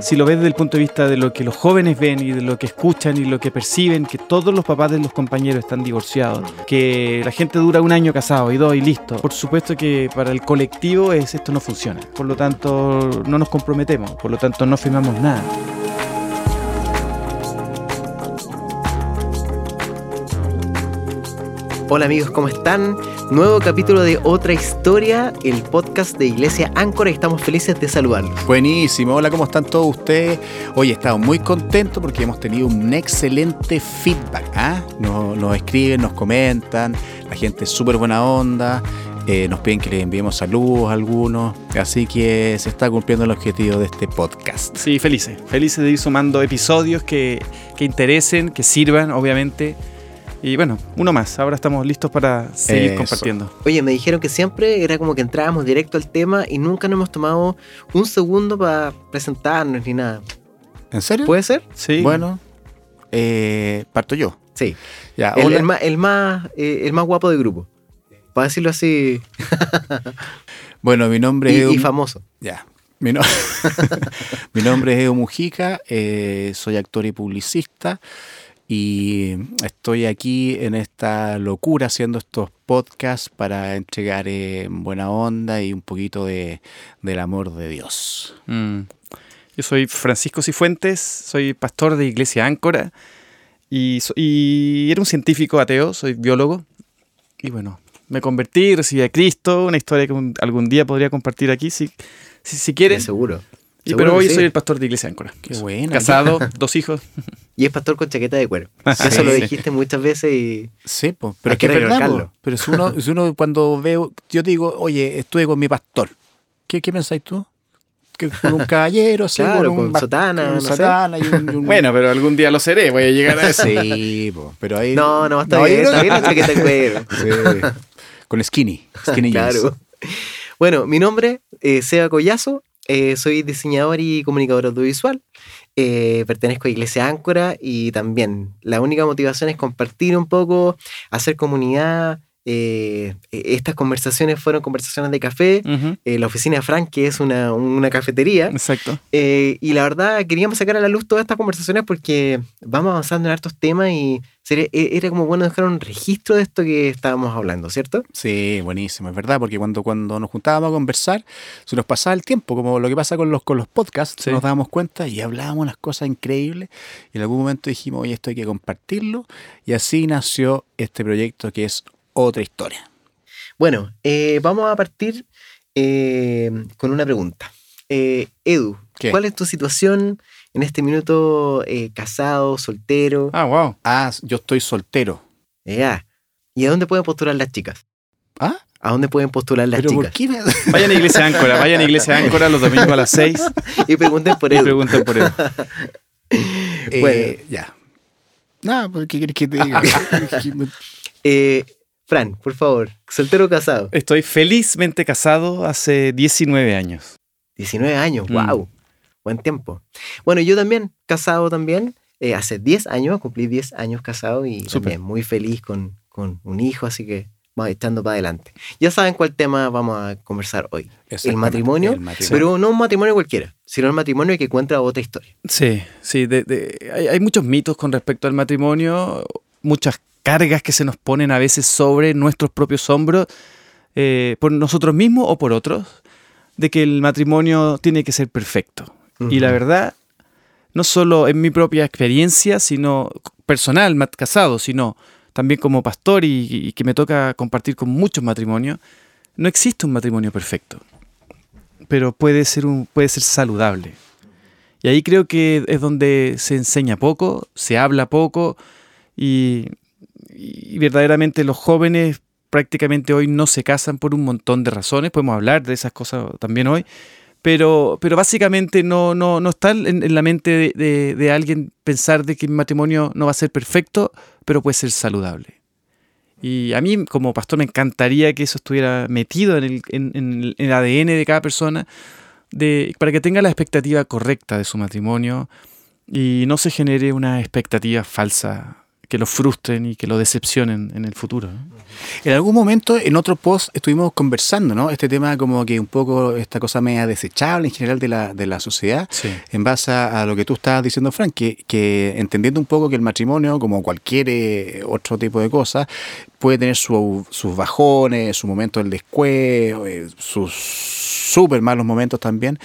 Si lo ves desde el punto de vista de lo que los jóvenes ven y de lo que escuchan y lo que perciben, que todos los papás de los compañeros están divorciados, que la gente dura un año casado y dos y listo. Por supuesto que para el colectivo es, esto no funciona. Por lo tanto, no nos comprometemos, por lo tanto no firmamos nada. Hola amigos, ¿cómo están? Nuevo capítulo de Otra Historia, el podcast de Iglesia Áncora y estamos felices de saludarlos. Buenísimo, hola, ¿cómo están todos ustedes? Hoy estamos muy contentos porque hemos tenido un excelente feedback. ¿ah? Nos, nos escriben, nos comentan, la gente es súper buena onda. eh, nos piden que les enviemos saludos a algunos, así que se está cumpliendo el objetivo de este podcast. Sí, felices. Felices de ir sumando episodios que, que interesen, que sirvan, obviamente. Y bueno, uno más. Ahora estamos listos para seguir Eso. compartiendo. Oye, me dijeron que siempre era como que entrábamos directo al tema y nunca nos hemos tomado un segundo para presentarnos ni nada. ¿En serio? ¿Puede ser? Sí. Bueno, eh, parto yo. Sí. Ya, El, más, el, más, eh, el más guapo del grupo. Para decirlo así. Bueno, mi nombre Y, es... y Edu- famoso. Ya. Mi, no- Mi nombre es Edo Mujica, eh, soy actor y publicista y estoy aquí en esta locura haciendo estos podcasts para entregar eh, buena onda y un poquito de, del amor de Dios. Mm. Yo soy Francisco Cifuentes, soy pastor de Iglesia Áncora y, so- y era un científico ateo, soy biólogo. Y bueno, me convertí, recibí a Cristo, una historia que un- algún día podría compartir aquí si, si, si quieren. De seguro. Y- pero hoy sí. soy el pastor de Iglesia Áncora. Qué buena. Casado, dos hijos. Y es pastor con chaqueta de cuero. Sí. Eso lo dijiste muchas veces y. Sí, po, pero Hay es que que es verdad. Pero si uno, si uno cuando veo, yo digo, oye, estuve con mi pastor. ¿Qué, qué pensáis tú? Que con un caballero, así, Claro, un con ba- sotana, con no sé. sotana y un- y un- Bueno, pero algún día lo seré, voy a llegar a eso. Sí, po, pero ahí. No, no, está yo bien, está bien la chaqueta de cuero. Sí. Con skinny. Skinny jeans. Claro. Bueno, mi nombre es Seba Collazo, eh, soy diseñador y comunicador audiovisual. eh, pertenezco a Iglesia Áncora y también la única motivación es compartir un poco, hacer comunidad. Eh, estas conversaciones fueron conversaciones de café. Eh, la oficina de Frank, que es una, una cafetería. Exacto. Eh, y la verdad, queríamos sacar a la luz todas estas conversaciones porque vamos avanzando en hartos temas y sería- e- era como bueno dejar un registro de esto que estábamos hablando, ¿cierto? Sí, buenísimo, es verdad, porque cuando, cuando nos juntábamos a conversar, se nos pasaba el tiempo, como lo que pasa con los, con los podcasts, Sí. nos dábamos cuenta y hablábamos unas cosas increíbles y en algún momento dijimos, oye, esto hay que compartirlo y así nació este proyecto que es otra historia. Bueno, eh, vamos a partir eh, con una pregunta. Eh, Edu, ¿Qué? ¿cuál es tu situación en este minuto eh, casado, soltero? Ah, wow. Ah, yo estoy soltero. Ya. ¿Y a dónde pueden postular las chicas? ¿Ah? ¿A dónde pueden postular las ¿Pero por chicas? qué me- Vayan a Iglesia Áncora, vayan a Iglesia Áncora los domingos a las 6 Y pregunten por y Edu. pregunten por él. Eh, Bueno. ya. Nada, ¿qué quieres que te diga? Eh, Fran, por favor, soltero o casado. Estoy felizmente casado hace 19 años. 19 años, Mm. wow. Buen tiempo. Bueno, yo también, casado también. eh, hace 10 años, cumplí 10 años casado y también muy feliz con, con un hijo, así que vamos echando para adelante. Ya saben cuál tema vamos a conversar hoy. Exactamente, matrimonio, el matrimonio. Pero no un matrimonio cualquiera, sino un matrimonio que cuenta otra historia. Sí, sí, de- de- hay, hay muchos mitos con respecto al matrimonio, muchas cargas que se nos ponen a veces sobre nuestros propios hombros, eh, por nosotros mismos o por otros, de que el matrimonio tiene que ser perfecto. Y la verdad, no solo en mi propia experiencia, sino personal, casado, sino también como pastor y, y que me toca compartir con muchos matrimonios, no existe un matrimonio perfecto, pero puede ser, un, puede ser saludable. Y ahí creo que es donde se enseña poco, se habla poco y, y verdaderamente los jóvenes prácticamente hoy no se casan por un montón de razones, podemos hablar de esas cosas también hoy, pero, pero básicamente no, no, no está en, la mente de, de- alguien pensar de que mi matrimonio no va a ser perfecto, pero puede ser saludable. Y a mí como pastor me encantaría que eso estuviera metido en el, en- en el ADN de cada persona, de, para que tenga la expectativa correcta de su matrimonio y no se genere una expectativa falsa que lo frustren y que lo decepcionen en el futuro. En algún momento, en otro post, estuvimos conversando, ¿no? Este tema como que un poco esta cosa media desechable en general de la, de la sociedad, Sí. en base a, lo que tú estabas diciendo, Frank, que, que entendiendo un poco que el matrimonio, como cualquier eh, otro tipo de cosa, puede tener su- sus bajones, su momento del descueo, eh, sus súper malos momentos también,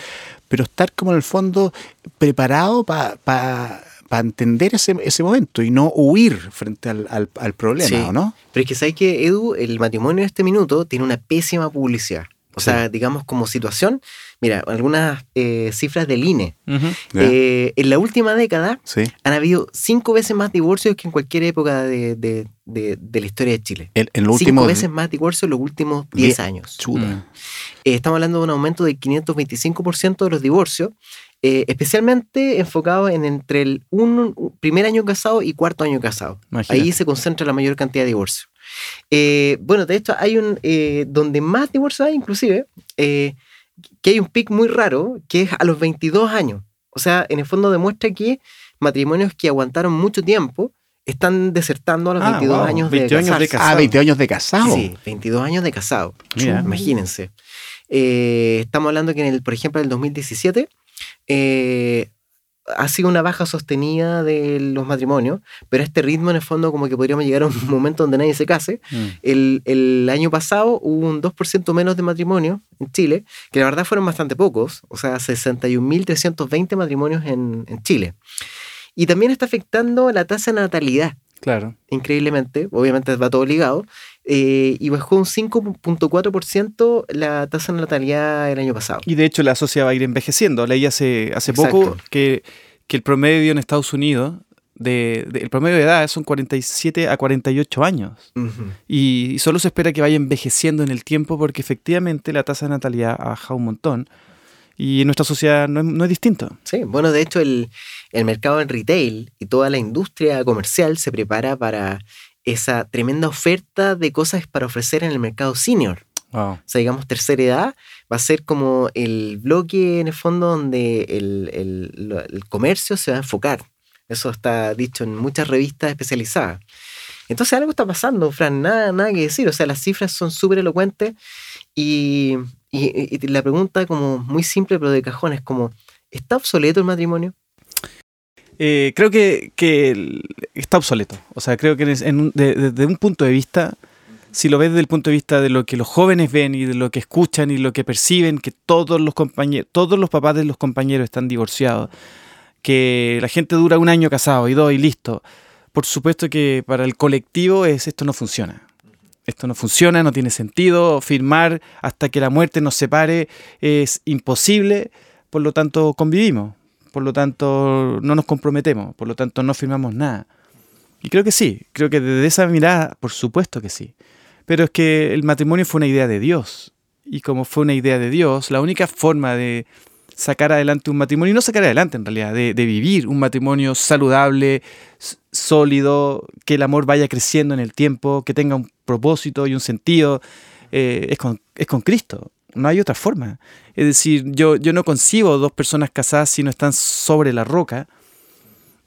pero estar como en el fondo preparado para entender ese, ese momento y no huir frente al, al- al problema, Sí. ¿o ¿no? Pero es que sabes que, Edu, el matrimonio en este minuto tiene una pésima publicidad. O sea, digamos como situación, mira, algunas eh, cifras del INE. Eh, en la última década Sí. han habido cinco veces más divorcios que en cualquier época de, de- de- de la historia de Chile. Cinco veces más divorcios en los últimos Die- 10 años. Chuta. Mm. Eh, estamos hablando de un aumento del 525% de los divorcios, eh, especialmente enfocado en entre el un, primer año casado y cuarto año casado. Imagínate. Ahí se concentra la mayor cantidad de divorcios. Eh, bueno, de hecho, hay un. eh, donde más divorcios hay, inclusive, eh, que hay un pic muy raro, que es a los 22 años. O sea, en el fondo demuestra que matrimonios que aguantaron mucho tiempo están desertando a los Ah, 22 wow, años de 22 años de casarse. Ah, 20 años de casado. Sí, 22 años de casado. Mira. Imagínense. Eh, estamos hablando que, en el, por ejemplo, en el 2017 eh, ha sido una baja sostenida de los matrimonios, pero a este ritmo, en el fondo, como que podríamos llegar a un momento donde nadie se case. Mm. El, el año pasado hubo un 2% menos de matrimonios en Chile, que la verdad fueron bastante pocos, o sea, 61.320 matrimonios en, en Chile. Y también está afectando la tasa de natalidad Claro. increíblemente, obviamente va todo ligado, eh, y bajó un 5.4% la tasa de natalidad el año pasado. Y de hecho la sociedad va a ir envejeciendo. Leí hace, hace Exacto. poco que, que el promedio en Estados Unidos, de, de- el promedio de edad son 47 a 48 años. Ujú. Y, y solo se espera que vaya envejeciendo en el tiempo porque efectivamente la tasa de natalidad ha bajado un montón. Y en nuestra sociedad no es, no es distinto. Sí, bueno, de hecho el, el mercado en retail y toda la industria comercial se prepara para esa tremenda oferta de cosas para ofrecer en el mercado senior. Wow. O sea, digamos, tercera edad va a ser como el bloque en el fondo donde el, el- el comercio se va a enfocar. Eso está dicho en muchas revistas especializadas. Entonces algo está pasando, Fran, nada, nada que decir. O sea, las cifras son súper elocuentes y, y- y la pregunta como muy simple pero de cajón es como, ¿está obsoleto el matrimonio? Eh, creo que, está obsoleto. O sea, creo que es- en un- desde un punto de vista, si lo ves desde el punto de vista de lo que los jóvenes ven y de lo que escuchan y lo que perciben, que todos los compañeros, todos los papás de los compañeros están divorciados, que la gente dura un año casado y dos y listo. Por supuesto que para el colectivo es esto no funciona. Esto no funciona, no tiene sentido. Firmar hasta que la muerte nos separe es imposible. Por lo tanto, convivimos. Por lo tanto, no nos comprometemos. Por lo tanto, no firmamos nada. Y creo que sí. Creo que desde esa mirada, por supuesto que sí. Pero es que el matrimonio fue una idea de Dios. Y como fue una idea de Dios, la única forma de sacar adelante un matrimonio, y no sacar adelante en realidad, de, vivir un matrimonio saludable, sólido, que el amor vaya creciendo en el tiempo, que tenga un propósito y un sentido, eh, es, con, es con Cristo. No hay otra forma. Es decir, yo, yo no concibo dos personas casadas si no están sobre la roca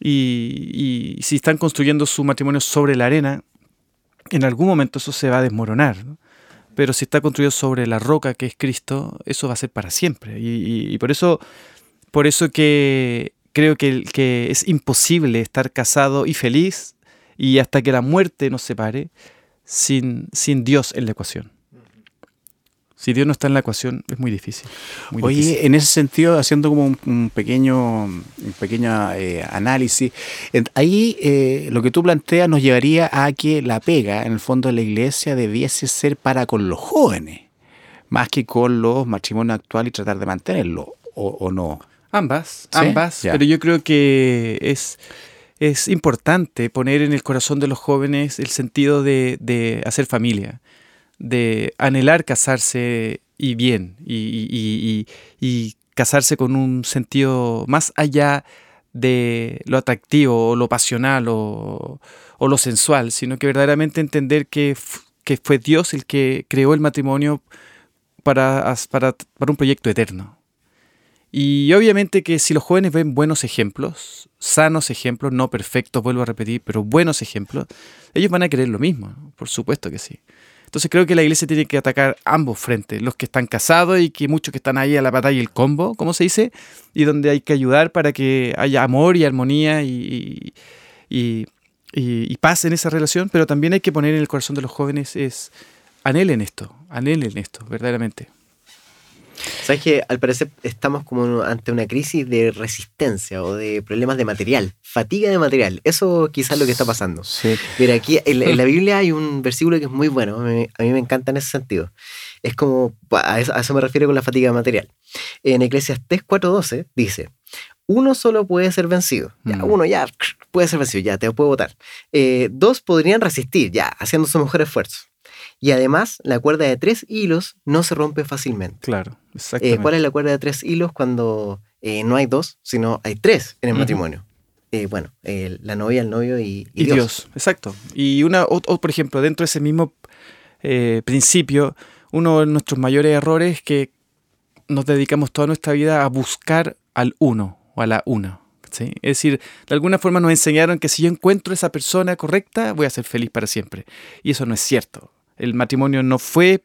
y, si están construyendo su matrimonio sobre la arena, en algún momento eso se va a desmoronar. Pero si está construido sobre la roca que es Cristo, eso va a ser para siempre. Y por eso, por eso que creo que, que es imposible estar casado y feliz y hasta que la muerte nos separe sin, sin Dios en la ecuación. Si Dios no está en la ecuación, es muy difícil. muy Oye, difícil. en ese sentido, haciendo como un, un pequeño, un pequeño eh, análisis, ahí eh, lo que tú planteas nos llevaría a que la pega, en el fondo, de la iglesia debiese ser para con los jóvenes, más que con los matrimonios actuales y tratar de mantenerlo, o, o no. Ambas, ¿Sí? ambas, Ya. pero yo creo que es, es importante poner en el corazón de los jóvenes el sentido de, de hacer familia, de anhelar casarse y bien, y, y- y- y- casarse con un sentido más allá de lo atractivo o lo pasional o, o lo sensual, sino que verdaderamente entender que, que fue Dios el que creó el matrimonio para, para, para un proyecto eterno Y obviamente que si los jóvenes ven buenos ejemplos, sanos ejemplos, no perfectos, vuelvo a repetir, pero buenos ejemplos, ellos van a querer lo mismo, por supuesto que sí. Entonces creo que la iglesia tiene que atacar ambos frentes, los que están casados y que muchos que están ahí a la batalla y el combo, como se dice, y donde hay que ayudar para que haya amor y armonía y, y, paz en esa relación, pero también hay que poner en el corazón de los jóvenes es anhelen esto, anhelen esto, verdaderamente. Sabes que al parecer estamos como ante una crisis de resistencia o de problemas de material, fatiga de material. Eso quizás es lo que está pasando. Sí. Mira, aquí en, la Biblia hay un versículo que es muy bueno, a mí, a mí me encanta en ese sentido. Es como, a eso, a eso me refiero con la fatiga de material. En Eclesiastés 4.12 dice, uno solo puede ser vencido. Ya, Mm. Uno ya puede ser vencido, ya te puedo votar. Eh, dos podrían resistir, ya, haciendo su mejor esfuerzo. Y además, la cuerda de tres hilos no se rompe fácilmente. Claro, Eh, exactamente. ¿Cuál es la cuerda de tres hilos cuando eh, no hay dos, sino hay tres en el matrimonio? Eh, bueno, eh, la novia, el novio y, y Y Dios. Dios. exacto. Y una, o, o, por ejemplo, dentro de ese mismo eh, principio, uno de nuestros mayores errores es que nos dedicamos toda nuestra vida a buscar al uno o a la una. ¿sí? Es decir, de alguna forma nos enseñaron que si yo encuentro esa persona correcta, voy a ser feliz para siempre. Y eso no es cierto. El matrimonio no fue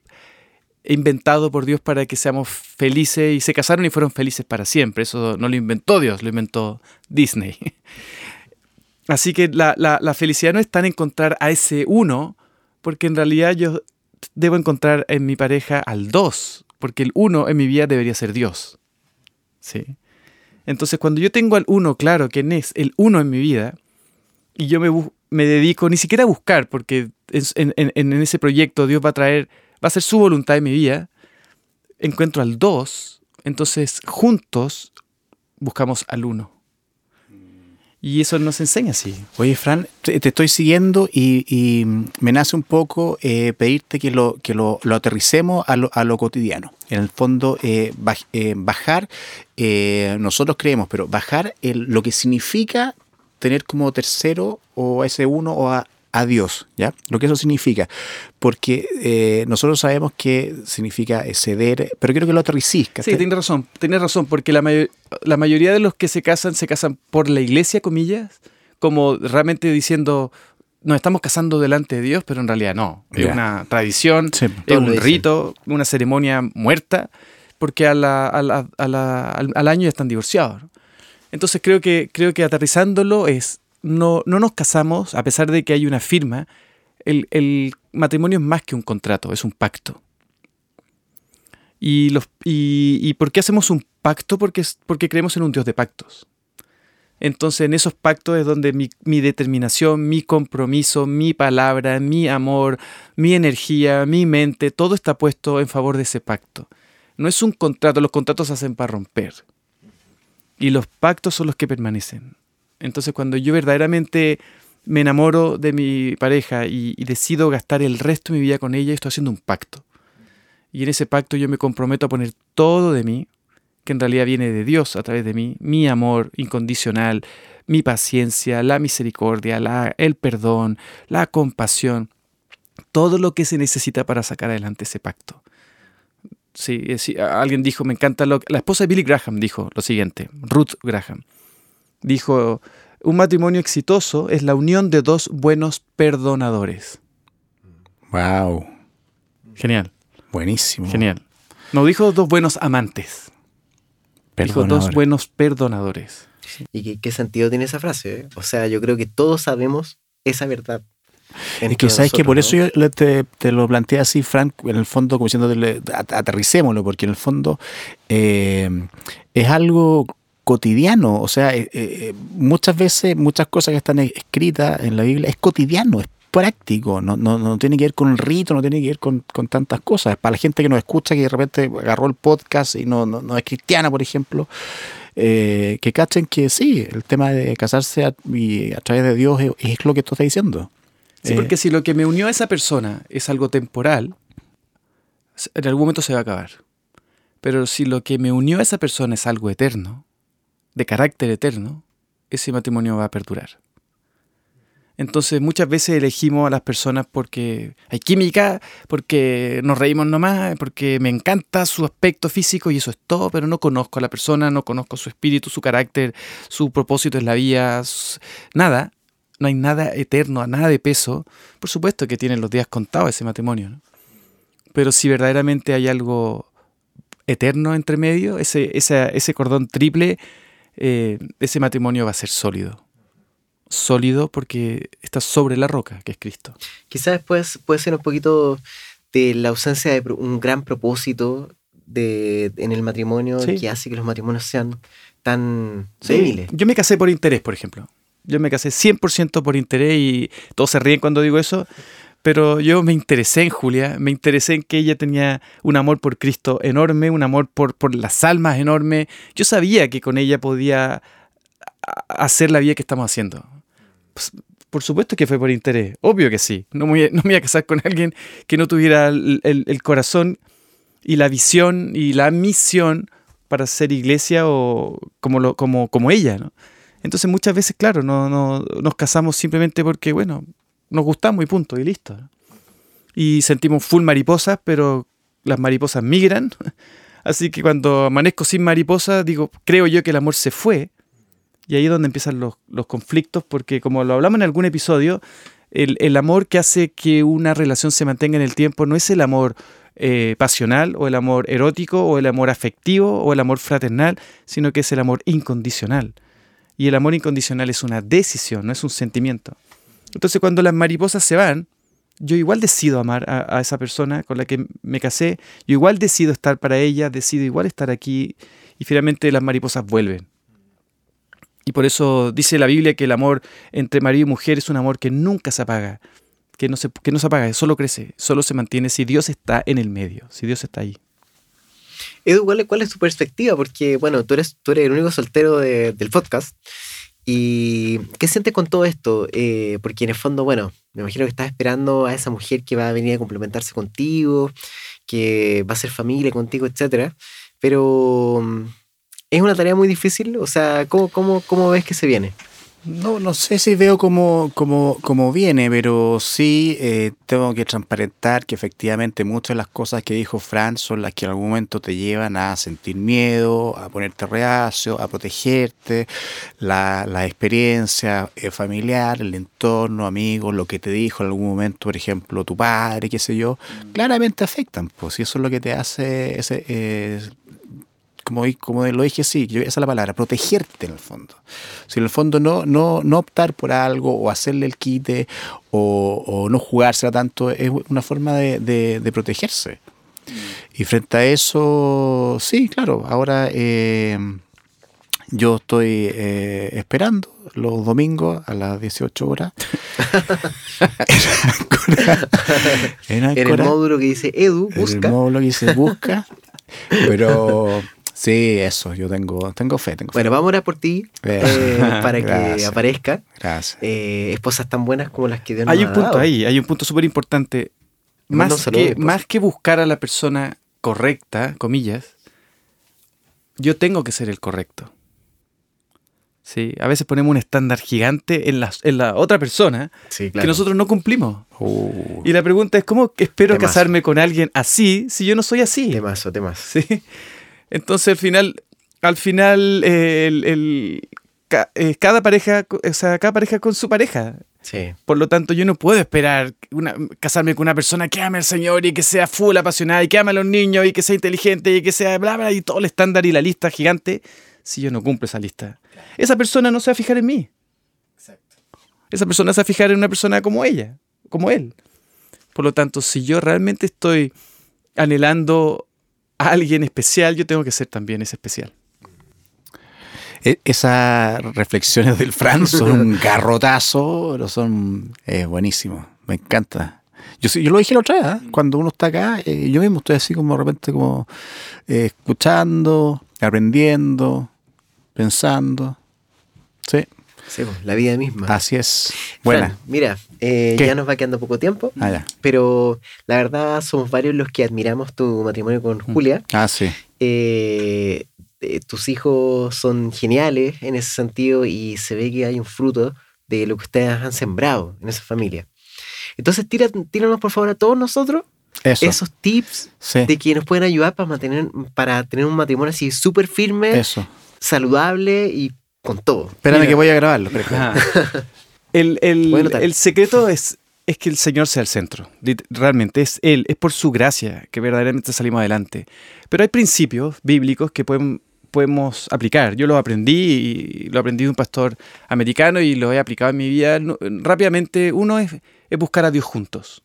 inventado por Dios para que seamos felices y se casaron y fueron felices para siempre. Eso no lo inventó Dios, lo inventó Disney. Así que la, felicidad no está en encontrar a ese uno, porque en realidad yo debo encontrar en mi pareja al dos, porque el uno en mi vida debería ser Dios. ¿Sí? Entonces, cuando yo tengo al uno claro, quién es el uno en mi vida, y yo me, me dedico ni siquiera a buscar, porque en, ese proyecto Dios va a traer, va a ser su voluntad en mi vida, encuentro al dos, entonces juntos buscamos al uno. Y eso nos enseña así. Oye, Fran, te, estoy siguiendo y, me nace un poco eh, pedirte que lo, que lo, aterricemos a lo, a lo cotidiano. En el fondo, eh, eh, bajar, nosotros creemos, pero bajar lo que significa tener como tercero o a ese uno o a, a Dios, ¿ya? Lo que eso significa. Porque eh, nosotros sabemos que significa ceder, pero quiero que lo aterricís. Sí, tienes razón, tienes razón, porque la, mayo- la mayoría de los que se casan se casan por la iglesia, comillas, como realmente diciendo, nos estamos casando delante de Dios, pero en realidad no. Es una tradición, Sí. es un rito, una ceremonia muerta, porque a la- a la- a la- al, al año ya están divorciados. ¿no? Entonces creo que, creo que aterrizándolo es, no, no nos casamos, a pesar de que hay una firma, el, el matrimonio es más que un contrato, es un pacto. Y, los, y, y por qué hacemos un pacto? Porque, porque creemos en un Dios de pactos. Entonces en esos pactos es donde mi, mi determinación, mi compromiso, mi palabra, mi amor, mi energía, mi mente, todo está puesto en favor de ese pacto. No es un contrato, los contratos se hacen para romper. Y los pactos son los que permanecen. Entonces cuando yo verdaderamente me enamoro de mi pareja y, decido gastar el resto de mi vida con ella, estoy haciendo un pacto. Y en ese pacto yo me comprometo a poner todo de mí, que en realidad viene de Dios a través de mí, mi amor incondicional, mi paciencia, la misericordia, el perdón, la compasión, todo lo que se necesita para sacar adelante ese pacto. Sí, es- a- alguien dijo, me encanta lo La esposa de Billy Graham dijo lo siguiente, Ruth Graham. Dijo, un matrimonio exitoso es la unión de dos buenos perdonadores. Wow, Genial, buenísimo. genial. No dijo dos buenos amantes, dijo dos buenos perdonadores. ¿Y qué, qué sentido tiene esa frase? eh? O sea, yo creo que todos sabemos esa verdad. Es que sabes que por eso yo te, te lo planteé así, Frank, en el fondo, como diciendo, aterricémoslo, porque en el fondo eh, es algo cotidiano. O sea, eh, eh, muchas veces, muchas cosas que están e- escritas en la Biblia es cotidiano, es práctico, no, no, no tiene que ver con el rito, no tiene que ver con, con tantas cosas. Para la gente que nos escucha, que de repente agarró el podcast y no, no, no es cristiana, por ejemplo, eh, que cachen que sí, el tema de casarse a, y a través de Dios es, es lo que tú estás diciendo. Sí, Eh, porque si lo que me unió a esa persona es algo temporal, en algún momento se va a acabar. Pero si lo que me unió a esa persona es algo eterno, de carácter eterno, ese matrimonio va a perdurar. Entonces muchas veces elegimos a las personas porque hay química, porque nos reímos nomás, porque me encanta su aspecto físico y eso es todo, pero no conozco a la persona, no conozco su espíritu, su carácter, su propósito en la vida, nada. No hay nada eterno, nada de peso. Por supuesto que tienen los días contados ese matrimonio, pero si verdaderamente hay algo eterno entre medio, ese, ese cordón triple, eh, ese matrimonio va a ser sólido sólido porque está sobre la roca, que es Cristo. Quizás después puede ser un poquito de la ausencia de un gran propósito de, en el matrimonio que hace que los matrimonios sean tan débiles. Yo me casé por interés, por ejemplo. Yo me casé 100% por interés y todos se ríen cuando digo eso, pero yo me interesé en Julia, me interesé en que ella tenía un amor por Cristo enorme, un amor por, por las almas enorme. Yo sabía que con ella podía hacer la vida que estamos haciendo. Pues, por supuesto que fue por interés, obvio que sí. No me, voy, no me a casar con alguien que no tuviera el, corazón y la visión y la misión para ser iglesia o como, lo, como, como ella, ¿no? Entonces muchas veces, claro, no, no, nos casamos simplemente porque, bueno, nos gustamos y punto, y listo. Y sentimos full mariposas, pero las mariposas migran. Así que cuando amanezco sin mariposas, digo, creo yo que el amor se fue, y ahí es donde empiezan los, conflictos, porque como lo hablamos en algún episodio, el, amor que hace que una relación se mantenga en el tiempo no es el amor eh, pasional o el amor erótico o el amor afectivo o el amor fraternal, sino que es el amor incondicional. Y el amor incondicional es una decisión, no es un sentimiento. Entonces cuando las mariposas se van, yo igual decido amar a, esa persona con la que me casé, yo igual decido estar para ella, decido igual estar aquí y finalmente las mariposas vuelven. Y por eso dice la Biblia que el amor entre marido y mujer es un amor que nunca se apaga, que no se, que no se apaga, solo crece, solo se mantiene si Dios está en el medio, si Dios está ahí. Edu, ¿cuál, es tu perspectiva? Porque, bueno, tú eres, tú eres el único soltero del podcast. ¿Y qué sientes con todo esto? Eh, porque en el fondo, bueno, me imagino que estás esperando a esa mujer que va a venir a complementarse contigo, que va a ser familia contigo, etc. Pero ¿Es una tarea muy difícil? O sea, ¿cómo, cómo, cómo ves que se viene? No, no sé si veo cómo, cómo, viene, pero sí eh, tengo que transparentar que efectivamente muchas de las cosas que dijo Fran son las que en algún momento te llevan a sentir miedo, a ponerte reacio, a protegerte, la, la experiencia eh, familiar, el entorno, amigos, lo que te dijo en algún momento, por ejemplo, tu padre, qué sé yo, mm. claramente afectan, pues, y eso es lo que te hace ese, eh, como, como lo dije, sí, esa es la palabra, protegerte en el fondo. Si en el fondo no, no, no optar por algo o hacerle el quite o, o no jugársela tanto, es una forma de, de, protegerse. Y frente a eso, sí, claro, ahora eh, yo estoy eh, esperando los domingos a las 18 horas. en, el módulo que dice Edu, busca. En el módulo que dice busca. Pero Sí, eso, yo tengo, tengo fe. Tengo bueno, vamos a orar por ti eh, para que aparezca. Gracias. Eh, esposas tan buenas como las que Dios nos Hay un punto ahí, hay un punto súper importante. Más, que, más que buscar a la persona correcta, comillas, yo tengo que ser el correcto. Sí, a veces ponemos un estándar gigante en la, en la otra persona que nosotros no cumplimos. Uh. Y la pregunta es, ¿cómo espero casarme con alguien así si yo no soy así? Temazo, temazo. Sí. Entonces al final, al final el, eh, cada pareja, o sea, cada pareja con su pareja. Sí. Por lo tanto, yo no puedo esperar casarme con una persona que ame al Señor y que sea full apasionada y que ame a los niños y que sea inteligente y que sea bla bla y todo el estándar y la lista gigante si yo no cumplo esa lista. Esa persona no se va a fijar en mí. Exacto. Esa persona se va a fijar en una persona como ella, como él. Por lo tanto, si yo realmente estoy anhelando alguien especial, yo tengo que ser también ese especial. E, esas reflexiones del Fran son un garrotazo, pero son eh, buenísimos. Me encanta. Yo, yo lo dije la otra vez, ¿eh? cuando uno está acá, eh, yo mismo estoy así como de repente como escuchando, aprendiendo, pensando. Sí. Sí, la vida misma. Así es. Buena. mira, eh, ya nos va quedando poco tiempo, ah, pero la verdad somos varios los que admiramos tu matrimonio con mm. Julia. Ah, sí. Eh, eh, tus hijos son geniales en ese sentido y se ve que hay un fruto de lo que ustedes han sembrado en esa familia. Entonces, tira, tíranos por favor a todos nosotros Eso. esos tips sí. de que nos pueden ayudar para, mantener, para tener un matrimonio así súper firme, Eso. saludable y con todo. Espérame Mira. que voy a grabarlo. el, el- Bueno, el secreto es, es que el Señor sea el centro. Realmente es Él, es por su gracia que verdaderamente salimos adelante. Pero hay principios bíblicos que pueden- podemos aplicar. Yo los aprendí y lo aprendí de un pastor americano y lo he aplicado en mi vida. Rápidamente, uno es, es buscar a Dios juntos.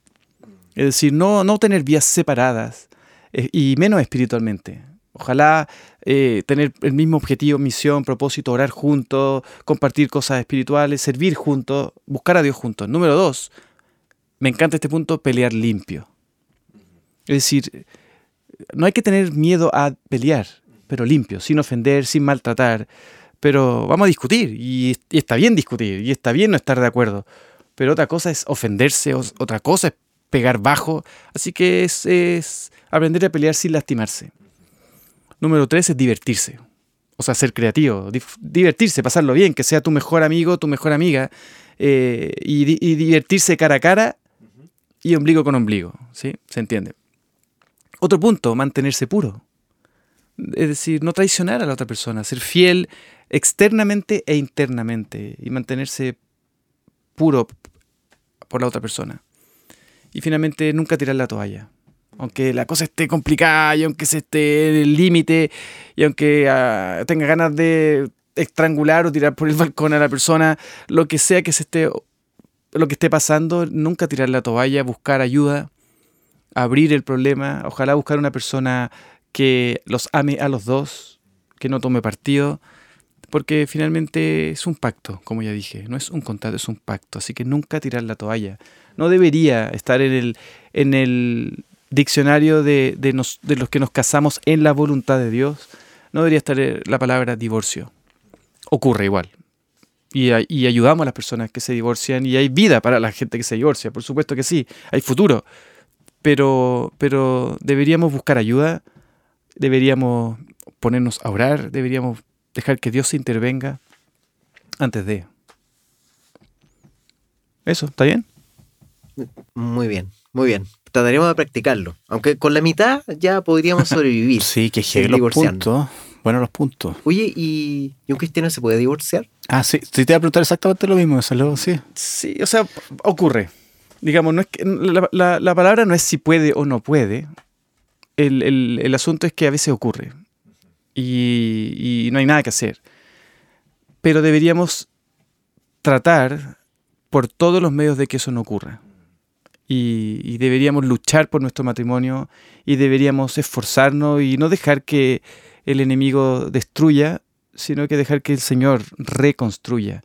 Es decir, no, no tener vías separadas eh, y menos espiritualmente. Ojalá eh, tener el mismo objetivo, misión, propósito, orar juntos, compartir cosas espirituales, servir juntos, buscar a Dios juntos. Número dos, me encanta este punto, pelear limpio. Es decir, no hay que tener miedo a pelear, pero limpio, sin ofender, sin maltratar. Pero vamos a discutir y, está bien discutir y está bien no estar de acuerdo. Pero otra cosa es ofenderse, otra cosa es pegar bajo. Así que es, es aprender a pelear sin lastimarse. Número tres es divertirse. O sea, ser creativo, divertirse, pasarlo bien, que sea tu mejor amigo, tu mejor amiga, eh, y divertirse cara a cara y ombligo con ombligo, ¿sí? ¿Se entiende? Otro punto, mantenerse puro. Es decir, no traicionar a la otra persona, ser fiel externamente e internamente y mantenerse puro por la otra persona. Y finalmente, nunca tirar la toalla. Aunque la cosa esté complicada y aunque se esté en el límite y aunque ah, tenga ganas de estrangular o tirar por el balcón a la persona, lo que sea que se esté lo que esté pasando, nunca tirar la toalla, buscar ayuda, abrir el problema, ojalá buscar una persona que los ame a los dos, que no tome partido, porque finalmente es un pacto, como ya dije, no es un contrato, es un pacto, así que nunca tirar la toalla. No debería estar en el, en el diccionario de, de los que nos casamos en la voluntad de Dios, no debería estar eh, la palabra divorcio. Ocurre igual. Y, ay- y ayudamos a las personas que se divorcian y hay vida para la gente que se divorcia, por supuesto que sí, hay futuro. Pero, pero deberíamos buscar ayuda, deberíamos ponernos a orar, deberíamos dejar que Dios intervenga antes de. Eso, ¿está bien? Muy bien, muy bien. Trataremos de practicarlo. Aunque con la mitad ya podríamos sobrevivir. Sí, que llegue los puntos. Bueno, los puntos. Oye, ¿y, ¿y un cristiano se puede divorciar? Ah, sí. Sí, te iba a preguntar exactamente lo mismo. Eso luego, sí. Sí, o sea, ocurre. Digamos, no es que, la, la- la palabra no es si puede o no puede. El, el- el asunto es que a veces ocurre. Y, y no hay nada que hacer. Pero deberíamos tratar por todos los medios de que eso no ocurra. Y, deberíamos luchar por nuestro matrimonio y deberíamos esforzarnos y no dejar que el enemigo destruya, sino que dejar que el Señor reconstruya.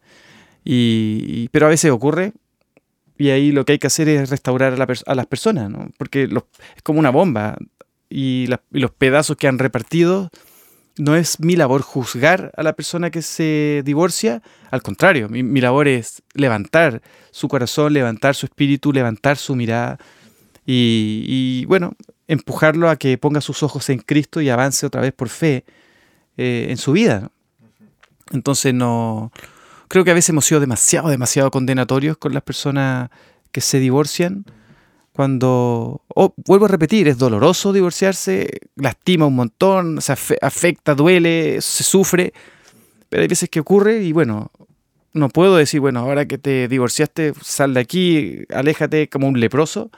Y, pero a veces ocurre y ahí lo que hay que hacer es restaurar a, las personas, ¿no? porque es como una bomba y los pedazos que han repartido no es mi labor juzgar a la persona que se divorcia, al contrario, mi, labor es levantar su corazón, levantar su espíritu, levantar su mirada y, bueno, empujarlo a que ponga sus ojos en Cristo y avance otra vez por fe eh, en su vida. Entonces no creo que a veces hemos sido demasiado, demasiado condenatorios con las personas que se divorcian. Cuando, oh, vuelvo a repetir, es doloroso divorciarse, lastima un montón, se afe- afecta, duele, se sufre, pero hay veces que ocurre y bueno, no puedo decir, bueno, ahora que te divorciaste, sal de aquí, aléjate como un leproso.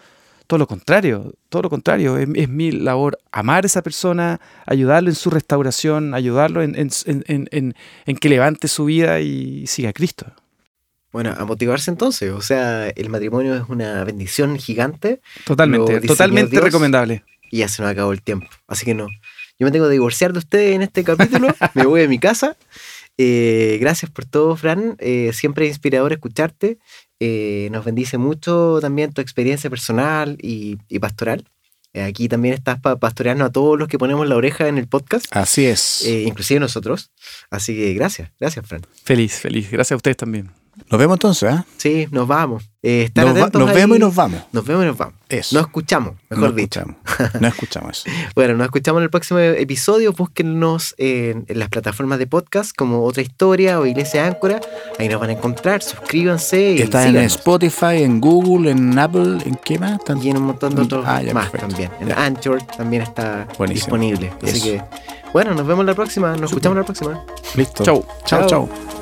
Todo lo contrario, todo lo contrario. Es, mi labor amar a esa persona, ayudarlo en su restauración, ayudarlo en- en- en- en que levante su vida y siga a Cristo. Bueno, a motivarse entonces. O sea, el matrimonio es una bendición gigante Totalmente, totalmente Dios. recomendable. y ya se nos acabó el tiempo. Así que no. Yo me tengo que divorciar de ustedes en este capítulo. me voy a mi casa. Eh, gracias por todo, Fran. Eh, siempre es inspirador escucharte. Eh, nos bendice mucho también tu experiencia personal y, y pastoral. Aquí también estás para pastorearnos a todos los que ponemos la oreja en el podcast, Así es. inclusive nosotros. Así que gracias, gracias, Fran. Feliz, feliz. Gracias a ustedes también. Nos vemos entonces, ¿eh? Sí, nos vamos. Eh, estar Nos, va- atentos nos ahí. vemos y nos vamos. Nos vemos y nos vamos. Eso. Nos escuchamos, mejor no dicho. escuchamos. No escuchamos eso. Bueno, nos escuchamos en el próximo episodio. Búsquennos en, en las plataformas de podcast como Otra Historia o Iglesia Áncora. Ahí nos van a encontrar. Suscríbanse y Está en síganos. Spotify, en Google, en Apple, ¿en qué más? Y en un montón de otros Ah, ya, más perfecto. también. En Ya. Anchor también está Buenísimo. disponible. Así Eso. que, bueno, nos vemos la próxima. Nos Súper. escuchamos la próxima. Listo. Chau. Chao, Chao. chao.